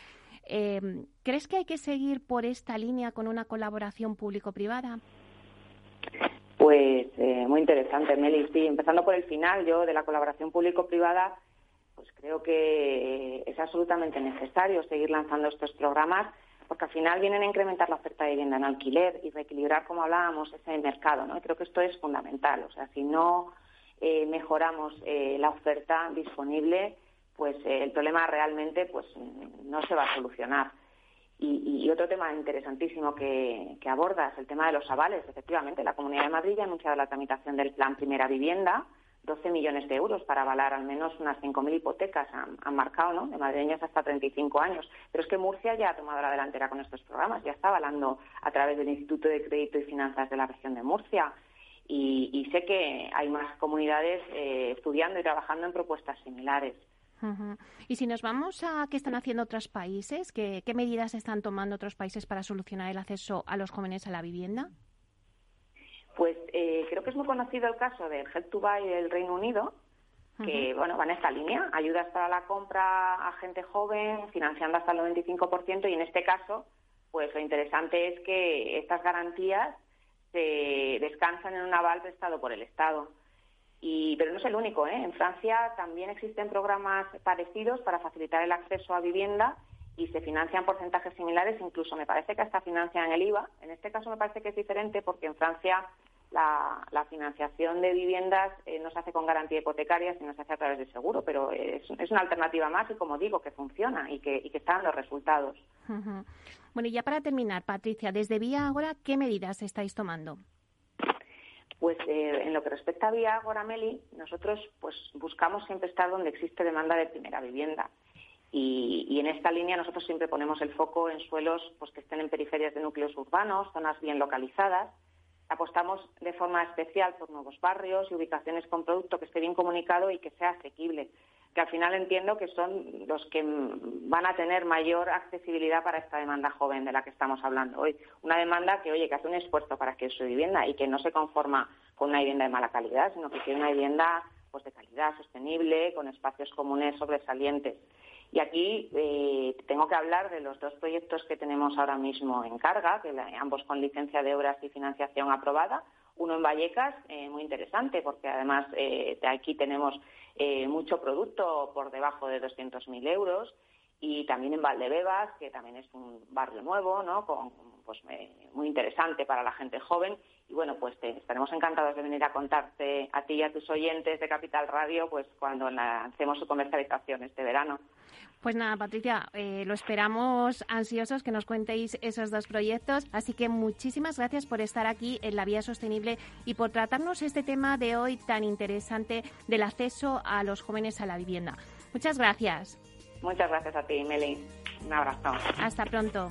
Eh, ¿Crees que hay que seguir por esta línea con una colaboración público-privada? Pues eh, muy interesante, Meli. Sí, empezando por el final, yo de la colaboración público-privada pues creo que es absolutamente necesario seguir lanzando estos programas porque al final vienen a incrementar la oferta de vivienda en alquiler y reequilibrar, como hablábamos, ese mercado, ¿no? Y creo que esto es fundamental. O sea, si no eh, mejoramos eh, la oferta disponible, pues eh, el problema realmente pues no se va a solucionar. Y, otro tema interesantísimo que, que abordas, el tema de los avales. Efectivamente, la Comunidad de Madrid ya ha anunciado la tramitación del Plan Primera Vivienda, 12 millones de euros para avalar al menos unas 5.000 hipotecas, han, marcado, ¿no? De madrileños hasta 35 años. Pero es que Murcia ya ha tomado la delantera con estos programas, ya está avalando a través del Instituto de Crédito y Finanzas de la región de Murcia. Y, sé que hay más comunidades eh, estudiando y trabajando en propuestas similares. Y si nos vamos a qué están haciendo otros países, ¿qué, qué medidas están tomando otros países para solucionar el acceso a los jóvenes a la vivienda? Pues eh, creo que es muy conocido el caso del Help to Buy del Reino Unido, que bueno, va en esta línea, ayudas para la compra a gente joven, financiando hasta el 95%, y en este caso, pues lo interesante es que estas garantías se descansan en un aval prestado por el Estado. Y, pero no es el único, ¿eh? En Francia también existen programas parecidos para facilitar el acceso a vivienda y se financian porcentajes similares, incluso me parece que hasta financian el IVA. En este caso me parece que es diferente porque en Francia la, financiación de viviendas eh, no se hace con garantía hipotecaria, sino se hace a través de seguro, pero es, una alternativa más y, como digo, que funciona y que, y que está dando resultados. Bueno, y ya para terminar, Patricia, desde Vía Agora, ¿qué medidas estáis tomando? Pues eh, en lo que respecta a Vía Agora, Meli, nosotros pues buscamos siempre estar donde existe demanda de primera vivienda. Y, y, en esta línea nosotros siempre ponemos el foco en suelos pues, que estén en periferias de núcleos urbanos, zonas bien localizadas, apostamos de forma especial por nuevos barrios y ubicaciones con producto que esté bien comunicado y que sea asequible, que al final entiendo que son los que van a tener mayor accesibilidad para esta demanda joven de la que estamos hablando hoy. Una demanda que, oye, que hace un esfuerzo para que su vivienda y que no se conforma con una vivienda de mala calidad, sino que quiere una vivienda pues de calidad, sostenible, con espacios comunes sobresalientes. Y aquí eh, tengo que hablar de los dos proyectos que tenemos ahora mismo en carga, que ambos con licencia de obras y financiación aprobada. Uno en Vallecas, eh, muy interesante, porque además eh, aquí tenemos mucho producto por debajo de 200.000 euros y también en Valdebebas, que también es un barrio nuevo, ¿no? Con, pues muy interesante para la gente joven y bueno, pues estaremos encantados de venir a contarte a ti y a tus oyentes de Capital Radio pues cuando lancemos su comercialización este verano. Pues nada, Patricia, eh, lo esperamos ansiosos que nos cuentéis esos dos proyectos. Así que muchísimas gracias por estar aquí en la Vía Sostenible y por tratarnos este tema de hoy tan interesante del acceso a los jóvenes a la vivienda. Muchas gracias. Muchas gracias a ti, Meli. Un abrazo. Hasta pronto.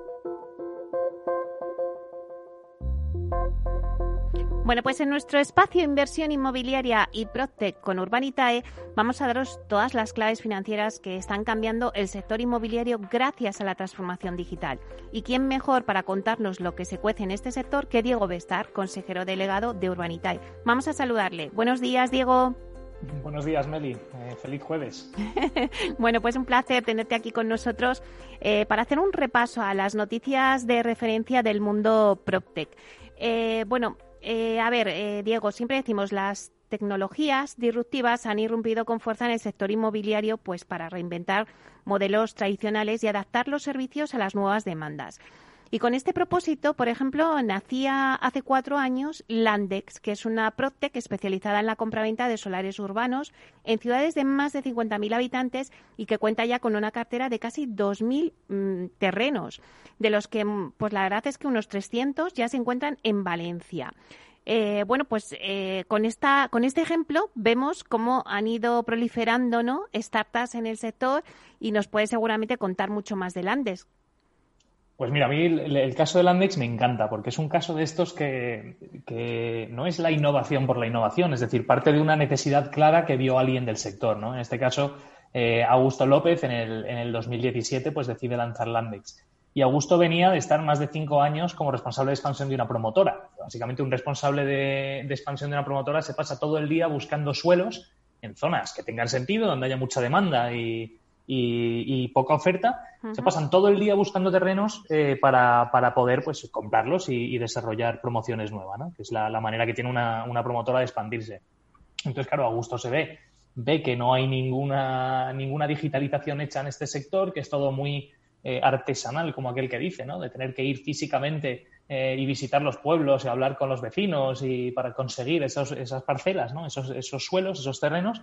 Bueno, pues en nuestro espacio Inversión Inmobiliaria y Proctec con Urbanitae vamos a daros todas las claves financieras que están cambiando el sector inmobiliario gracias a la transformación digital. ¿Y quién mejor para contarnos lo que se cuece en este sector que Diego Bestar, consejero delegado de Urbanitae? Vamos a saludarle. Buenos días, Diego. Buenos días, Meli. Eh, feliz jueves. bueno, pues un placer tenerte aquí con nosotros eh, para hacer un repaso a las noticias de referencia del mundo PropTech. Eh, bueno, eh, a ver, eh, Diego, siempre decimos las tecnologías disruptivas han irrumpido con fuerza en el sector inmobiliario pues para reinventar modelos tradicionales y adaptar los servicios a las nuevas demandas. Y con este propósito, por ejemplo, nacía hace cuatro años Landex, que es una Protec especializada en la compraventa de solares urbanos en ciudades de más de 50.000 habitantes y que cuenta ya con una cartera de casi 2.000 mm, terrenos, de los que, mm, pues la verdad es que unos 300 ya se encuentran en Valencia. Eh, bueno, pues eh, con, esta, con este ejemplo vemos cómo han ido proliferando startups en el sector y nos puede seguramente contar mucho más de Landex. Pues mira, a mí el, caso de Landex me encanta porque es un caso de estos que, no es la innovación por la innovación, es decir, parte de una necesidad clara que vio alguien del sector. ¿no? En este caso, eh, Augusto López en el, en el 2017 pues decide lanzar Landex. Y Augusto venía de estar más de cinco años como responsable de expansión de una promotora. Básicamente, un responsable de expansión de una promotora se pasa todo el día buscando suelos en zonas que tengan sentido, donde haya mucha demanda y, y, poca oferta, se pasan todo el día buscando terrenos eh, para, para, poder pues, comprarlos y, desarrollar promociones nuevas, ¿no? que es la, manera que tiene una, una, promotora de expandirse. Entonces, claro, a gusto se ve, ve que no hay ninguna, ninguna digitalización hecha en este sector, que es todo muy eh, artesanal, como aquel que dice, ¿no? de tener que ir físicamente eh, y visitar los pueblos y hablar con los vecinos y para conseguir esos, esas parcelas, ¿no? esos, esos suelos, esos terrenos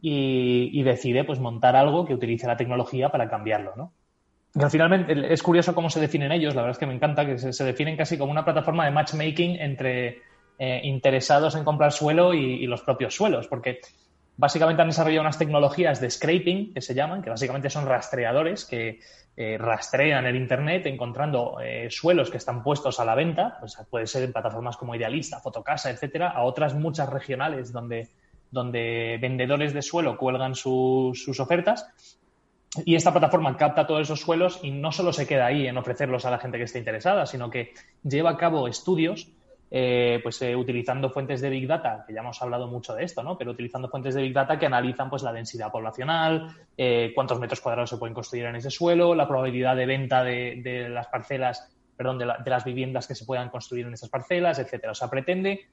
y, decide pues montar algo que utilice la tecnología para cambiarlo, ¿no? al finalmente es curioso cómo se definen ellos, la verdad es que me encanta que se, definen casi como una plataforma de matchmaking entre eh, interesados en comprar suelo y, los propios suelos, porque básicamente han desarrollado unas tecnologías de scraping que se llaman, que básicamente son rastreadores que eh, rastrean el Internet encontrando eh, suelos que están puestos a la venta, pues puede ser en plataformas como Idealista, Fotocasa, etcétera, a otras muchas regionales donde donde vendedores de suelo cuelgan sus ofertas y esta plataforma capta todos esos suelos y no solo se queda ahí en ofrecerlos a la gente que esté interesada, sino que lleva a cabo estudios, eh, pues eh, utilizando fuentes de Big Data, que ya hemos hablado mucho de esto, ¿no? Pero utilizando fuentes de Big Data que analizan pues la densidad poblacional, eh, cuántos metros cuadrados se pueden construir en ese suelo, la probabilidad de venta de, las parcelas, perdón, de, de, las viviendas que se puedan construir en esas parcelas, etcétera. O sea, pretende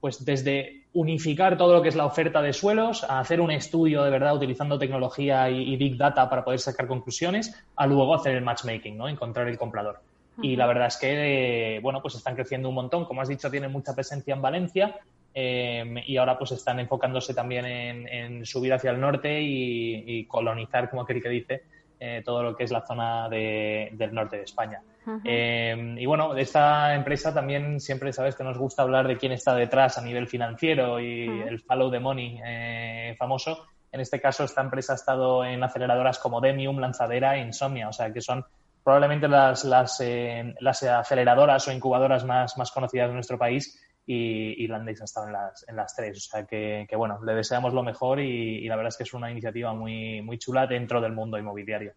pues desde unificar todo lo que es la oferta de suelos, a hacer un estudio de verdad utilizando tecnología y, big data para poder sacar conclusiones, a luego hacer el matchmaking, ¿no? Encontrar el comprador. Y la verdad es que, bueno, pues están creciendo un montón. Como has dicho, tienen mucha presencia en Valencia eh, y ahora pues están enfocándose también en, subir hacia el norte y, colonizar, como aquel que dice, eh, todo lo que es la zona del norte de España. Eh, y bueno, de esta empresa también siempre sabes que nos gusta hablar de quién está detrás a nivel financiero y el follow the money eh, famoso. En este caso, esta empresa ha estado en aceleradoras como Demium, Lanzadera e Insomnia, o sea que son probablemente las, las, las aceleradoras o incubadoras más, más conocidas de nuestro país y, Landex ha estado en las, en las tres. O sea que, bueno, le deseamos lo mejor y, la verdad es que es una iniciativa muy, muy chula dentro del mundo inmobiliario.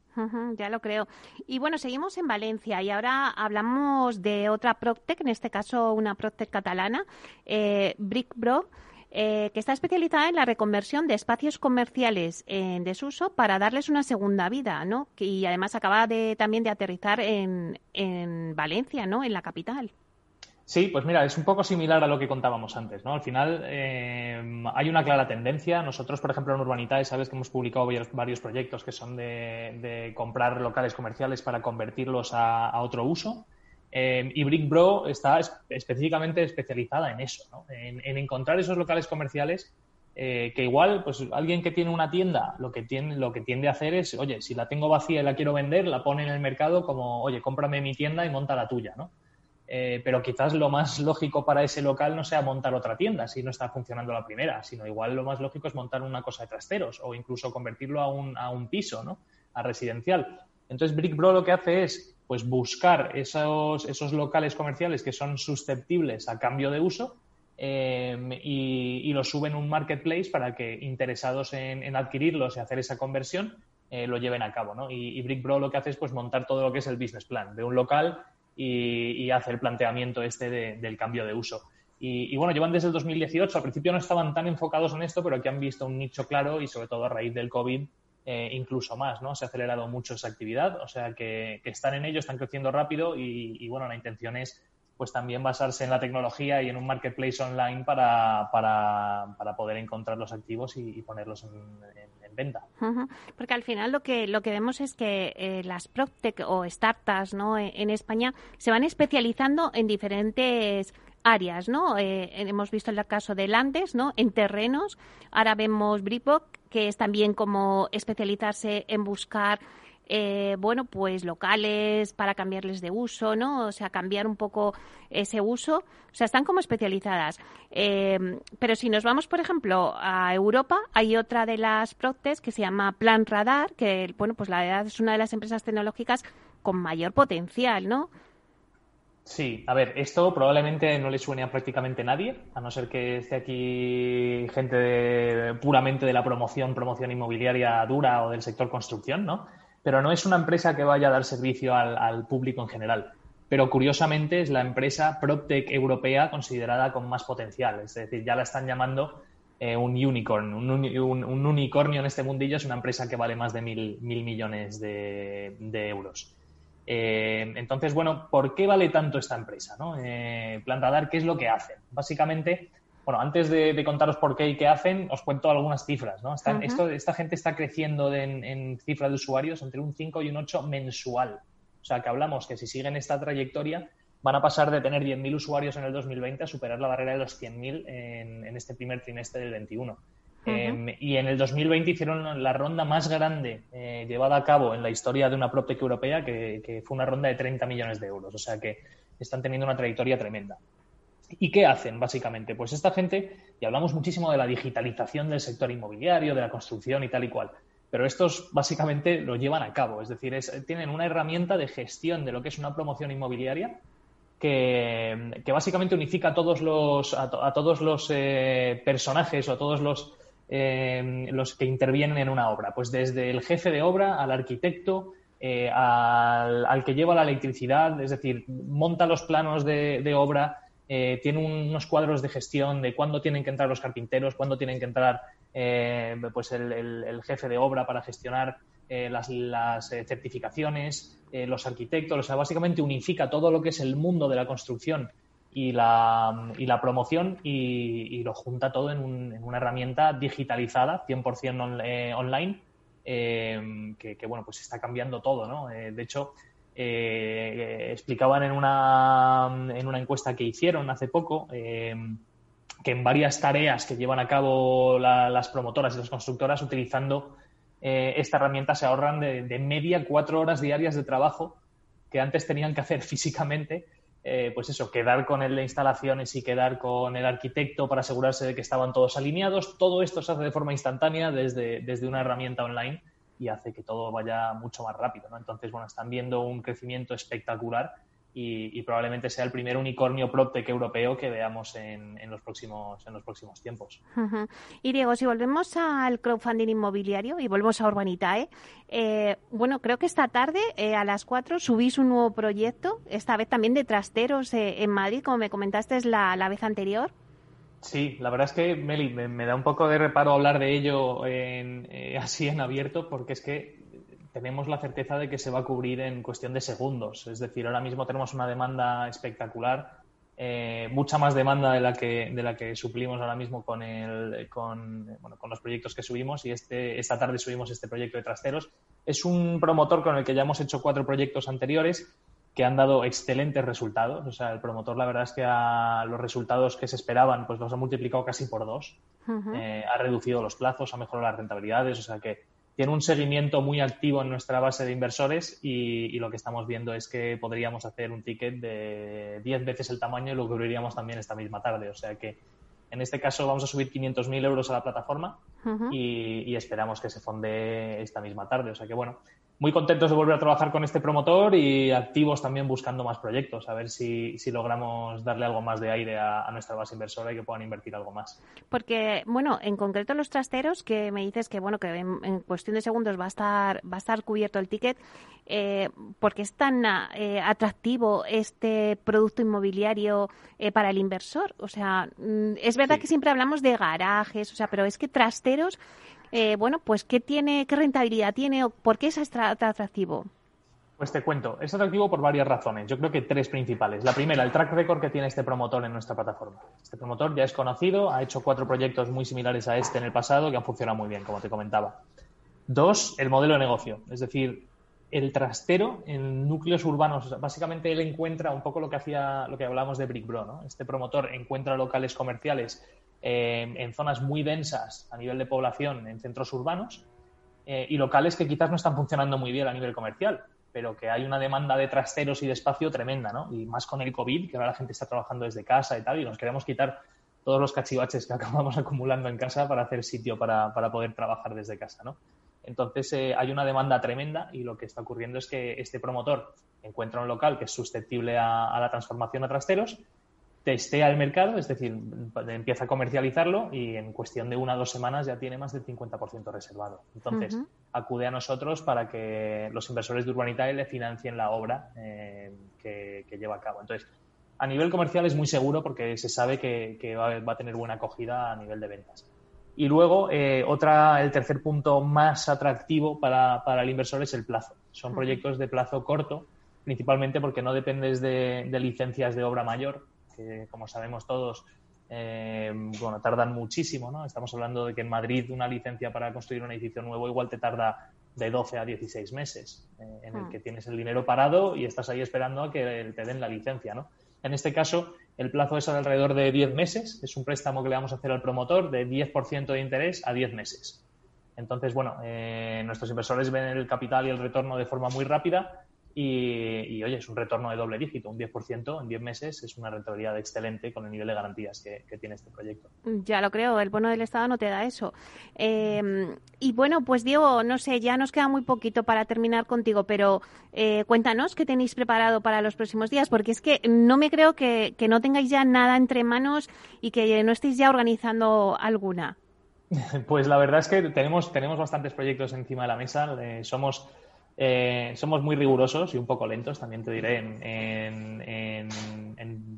ya lo creo. Y bueno, seguimos en Valencia y ahora hablamos de otra Proctec, en este caso una Proctec catalana, eh, BrickBro. Eh, que está especializada en la reconversión de espacios comerciales en desuso para darles una segunda vida, ¿no? Y además acaba de, también de aterrizar en, en Valencia, ¿no? En la capital. Sí, pues mira, es un poco similar a lo que contábamos antes, ¿no? Al final eh, hay una clara tendencia. Nosotros, por ejemplo, en Urbanitae, sabes que hemos publicado varios, proyectos que son de, comprar locales comerciales para convertirlos a otro uso. Eh, y BrickBro está específicamente especializada en eso, ¿no? en, encontrar esos locales comerciales eh, que igual, pues alguien que tiene una tienda, lo que, tiene, lo que tiende a hacer es, oye, si la tengo vacía y la quiero vender, la pone en el mercado como, oye, cómprame mi tienda y monta la tuya, ¿no? Eh, pero quizás lo más lógico para ese local no sea montar otra tienda si no está funcionando la primera, sino igual lo más lógico es montar una cosa de trasteros o incluso convertirlo a un, a un piso, ¿no? A residencial. Entonces, BrickBro lo que hace es pues buscar esos, esos locales comerciales que son susceptibles a cambio de uso eh, y, los sube en un marketplace para que interesados en, adquirirlos y hacer esa conversión eh, lo lleven a cabo. ¿no? Y, BrickBro lo que hace es pues, montar todo lo que es el business plan de un local y, hace el planteamiento este del cambio de uso. Y, bueno, llevan desde el 2018. Al principio no estaban tan enfocados en esto, pero aquí han visto un nicho claro y sobre todo a raíz del COVID eh, incluso más, ¿no? Se ha acelerado mucho esa actividad, o sea que, están en ello, están creciendo rápido y, bueno, la intención es pues también basarse en la tecnología y en un marketplace online para, para, para poder encontrar los activos y, ponerlos en, venta. Porque al final lo que, lo que vemos es que eh, las PropTech o startups ¿no? E, en España se van especializando en diferentes áreas, ¿no? Eh, hemos visto el caso de Landes, ¿no? En terrenos. Ahora vemos Brickbox, que es también como especializarse en buscar eh, bueno, pues locales para cambiarles de uso, ¿no? O sea, cambiar un poco ese uso. O sea, están como especializadas. Eh, pero si nos vamos, por ejemplo, a Europa, hay otra de las Proctes que se llama Plan Radar, que, bueno, pues la verdad es una de las empresas tecnológicas con mayor potencial, ¿no? Sí, a ver, esto probablemente no le suene a prácticamente nadie, a no ser que esté aquí gente puramente de la promoción, promoción inmobiliaria dura o del sector construcción, ¿no? Pero no es una empresa que vaya a dar servicio al, público en general. Pero curiosamente es la empresa PropTech europea considerada con más potencial. Es decir, ya la están llamando eh, un unicorn. Un, unicornio en este mundillo es una empresa que vale más de mil, millones de euros. Eh, entonces, bueno, ¿por qué vale tanto esta empresa? ¿no? Eh, Plantadar, ¿qué es lo que hacen? Básicamente, bueno, antes de, contaros por qué y qué hacen, os cuento algunas cifras. ¿no? esta gente está creciendo en, en cifra de usuarios entre un 5 y un 8 mensual. O sea, que hablamos que si siguen esta trayectoria, van a pasar de tener 10.000 usuarios en el 2020 a superar la barrera de los 100.000 en, en este primer trimestre del 21. Em, y en el 2020 hicieron la ronda más grande eh, llevada a cabo en la historia de una PropTech europea, que, fue una ronda de 30 millones de euros. O sea que están teniendo una trayectoria tremenda. ¿Y qué hacen, básicamente? Pues esta gente, y hablamos muchísimo de la digitalización del sector inmobiliario, de la construcción y tal y cual, pero estos básicamente lo llevan a cabo. Es decir, tienen una herramienta de gestión de lo que es una promoción inmobiliaria que, básicamente unifica a todos los, a, todos los eh, personajes o a todos los eh, los que intervienen en una obra. Pues desde el jefe de obra al arquitecto, eh, al, que lleva la electricidad, es decir, monta los planos de, obra, eh, tiene unos cuadros de gestión de cuándo tienen que entrar los carpinteros, cuándo tienen que entrar pues el, jefe de obra para gestionar las, las certificaciones, los arquitectos, o sea, básicamente unifica todo lo que es el mundo de la construcción y la, y la promoción y, lo junta todo en, un, en, una herramienta digitalizada, 100% eh, online, eh, que, bueno, pues está cambiando todo, ¿no? Eh, de hecho, explicaban en una, en una encuesta que hicieron hace poco que en varias tareas que llevan a cabo las promotoras y las constructoras utilizando esta herramienta se ahorran de, media cuatro horas diarias de trabajo que antes tenían que hacer físicamente eh, pues eso, quedar con el de instalaciones y quedar con el arquitecto para asegurarse de que estaban todos alineados. Todo esto se hace de forma instantánea desde, desde una herramienta online y hace que todo vaya mucho más rápido. ¿no? Entonces, bueno, están viendo un crecimiento espectacular y, probablemente sea el primer unicornio PropTech europeo que veamos en, los, próximos, en los próximos tiempos. Y Diego, si volvemos al crowdfunding inmobiliario y volvemos a Urbanitae, eh, bueno, creo que esta tarde eh, a las 4 subís un nuevo proyecto, esta vez también de trasteros eh, en Madrid, como me comentaste la, la vez anterior. Sí, la verdad es que, Meli, me, da un poco de reparo hablar de ello en, así en abierto, porque es que tenemos la certeza de que se va a cubrir en cuestión de segundos. Es decir, ahora mismo tenemos una demanda espectacular, eh, mucha más demanda de la que de la que suplimos ahora mismo con el con, bueno, con los proyectos que subimos y este esta tarde subimos este proyecto de trasteros. Es un promotor con el que ya hemos hecho cuatro proyectos anteriores que han dado excelentes resultados. O sea, el promotor, la verdad es que a los resultados que se esperaban, pues los ha multiplicado casi por dos. Eh, ha reducido los plazos, ha mejorado las rentabilidades. O sea que tiene un seguimiento muy activo en nuestra base de inversores y, lo que estamos viendo es que podríamos hacer un ticket de 10 veces el tamaño y lo cubriríamos también esta misma tarde. O sea que en este caso vamos a subir 500.000 euros a la plataforma y, y, esperamos que se fonde esta misma tarde. O sea que bueno, muy contentos de volver a trabajar con este promotor y activos también buscando más proyectos, a ver si, logramos darle algo más de aire a, nuestra base inversora y que puedan invertir algo más. Porque, bueno, en concreto los trasteros, que me dices que, bueno, que en, cuestión de segundos va a estar, va a estar cubierto el ticket, eh, ¿por qué es tan eh, atractivo este producto inmobiliario eh, para el inversor? O sea, mm, es verdad que siempre hablamos de garajes, o sea, pero es que trasteros eh, bueno, pues ¿qué tiene, qué rentabilidad tiene por qué es atractivo? Pues te cuento, es atractivo por varias razones. Yo creo que tres principales. La primera, el track record que tiene este promotor en nuestra plataforma. Este promotor ya es conocido, ha hecho cuatro proyectos muy similares a este en el pasado que han funcionado muy bien, como te comentaba. Dos, el modelo de negocio. Es decir, el trastero en núcleos urbanos. Básicamente él encuentra un poco lo que hacía, lo que hablábamos de Brick Bro, ¿no? Este promotor encuentra locales comerciales eh, en zonas muy densas a nivel de población en centros urbanos eh, y locales que quizás no están funcionando muy bien a nivel comercial, pero que hay una demanda de trasteros y de espacio tremenda, ¿no? Y más con el COVID, que ahora la gente está trabajando desde casa y tal, y nos queremos quitar todos los cachivaches que acabamos acumulando en casa para hacer sitio para, poder trabajar desde casa, ¿no? Entonces eh, hay una demanda tremenda y lo que está ocurriendo es que este promotor encuentra un local que es susceptible a la transformación a trasteros testea el mercado, es decir, empieza a comercializarlo y en cuestión de una o dos semanas ya tiene más del 50% reservado. Entonces, acude a nosotros para que los inversores de Urbanitae le financien la obra eh, que, lleva a cabo. Entonces, a nivel comercial es muy seguro porque se sabe que, va, a tener buena acogida a nivel de ventas. Y luego, eh, otra, el tercer punto más atractivo para, el inversor es el plazo. Son proyectos de plazo corto, principalmente porque no dependes de licencias de obra mayor, que como sabemos todos, eh, bueno, tardan muchísimo, ¿no? Estamos hablando de que en Madrid una licencia para construir un edificio nuevo igual te tarda de 12 a 16 meses, eh, en el hmm. que tienes el dinero parado y estás ahí esperando a que te den la licencia, ¿no? En este caso, el plazo es alrededor de 10 meses, es un préstamo que le vamos a hacer al promotor de 10% de interés a 10 meses. Entonces, bueno, eh, nuestros inversores ven el capital y el retorno de forma muy rápida y, oye, es un retorno de doble dígito, un 10% en 10 meses es una rentabilidad excelente con el nivel de garantías que, tiene este proyecto. Ya lo creo, el bono del Estado no te da eso. Em, y bueno, pues Diego, no sé, ya nos queda muy poquito para terminar contigo, pero eh, cuéntanos qué tenéis preparado para los próximos días, porque es que no me creo que, no tengáis ya nada entre manos y que no estéis ya organizando alguna. Pues la verdad es que tenemos, tenemos bastantes proyectos encima de la mesa. Eh, somos eh, somos muy rigurosos y un poco lentos, también te diré, en,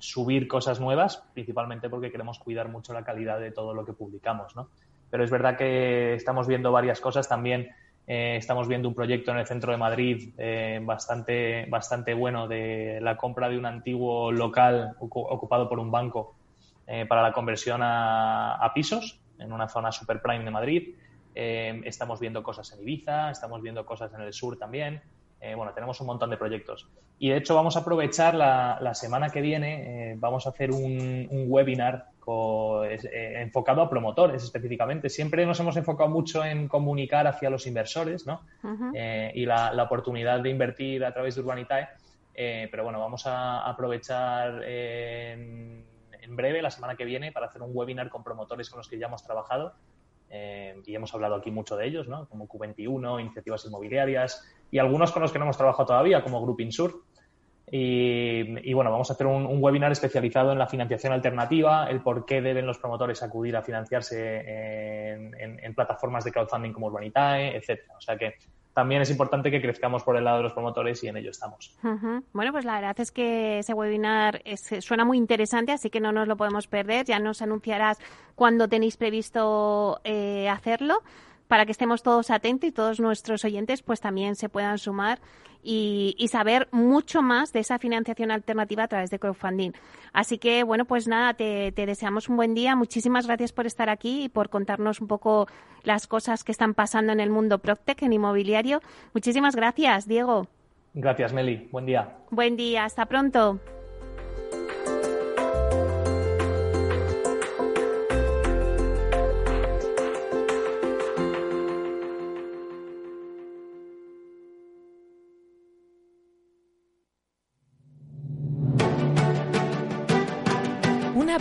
subir cosas nuevas, principalmente porque queremos cuidar mucho la calidad de todo lo que publicamos, ¿no? Pero es verdad que estamos viendo varias cosas también. Eh, estamos viendo un proyecto en el centro de Madrid eh, bastante, bastante bueno de la compra de un antiguo local ocupado por un banco para la conversión a, pisos en una zona super prime de Madrid. Eh, estamos viendo cosas en Ibiza, estamos viendo cosas en el sur también. Eh, bueno, tenemos un montón de proyectos. Y de hecho vamos a aprovechar la, semana que viene, eh, vamos a hacer un, webinar enfocado a promotores específicamente. Siempre nos hemos enfocado mucho en comunicar hacia los inversores ¿no? y la, oportunidad de invertir a través de Urbanitae. pero bueno, vamos a aprovechar en breve, la semana que viene, para hacer un webinar con promotores con los que ya hemos trabajado eh, y hemos hablado aquí mucho de ellos, ¿no? como Q21, iniciativas inmobiliarias y algunos con los que no hemos trabajado todavía, como Group Insur. Y, bueno, vamos a hacer un, webinar especializado en la financiación alternativa, el por qué deben los promotores acudir a financiarse en, plataformas de crowdfunding como Urbanitae, etcétera. O sea que también es importante que crezcamos por el lado de los promotores y en ello estamos. Bueno, pues la verdad es que ese webinar suena muy interesante, así que no nos lo podemos perder. Ya nos anunciarás cuándo tenéis previsto eh, hacerlo para que estemos todos atentos y todos nuestros oyentes pues también se puedan sumar y, saber mucho más de esa financiación alternativa a través de crowdfunding. Así que, bueno, pues nada, te, deseamos un buen día. Muchísimas gracias por estar aquí y por contarnos un poco las cosas que están pasando en el mundo PropTech, en inmobiliario. Muchísimas gracias, Diego. Gracias, Meli. Buen día. Buen día. Hasta pronto.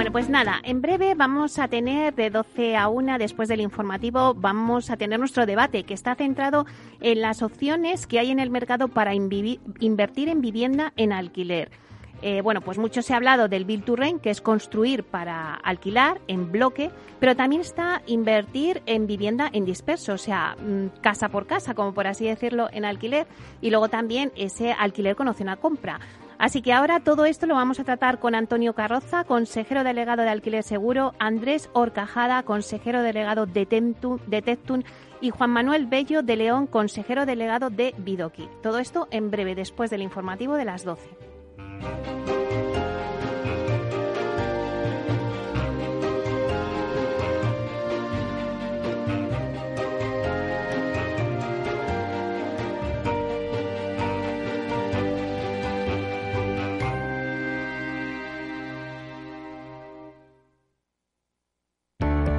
Bueno, pues nada, en breve vamos a tener de 12 a 1, después del informativo, vamos a tener nuestro debate que está centrado en las opciones que hay en el mercado para invertir en vivienda en alquiler. Eh, bueno, pues mucho se ha hablado del Build to Rent, que es construir para alquilar en bloque, pero también está invertir en vivienda en disperso, o sea, mm, casa por casa, como por así decirlo, en alquiler, y luego también ese alquiler con opción a compra. Así que ahora todo esto lo vamos a tratar con Antonio Carroza, consejero delegado de Alquiler Seguro, Andrés Orcajada, consejero delegado de, Tectun y Juan Manuel Bello de León, consejero delegado de Bidoki. Todo esto en breve, después del informativo de las 12.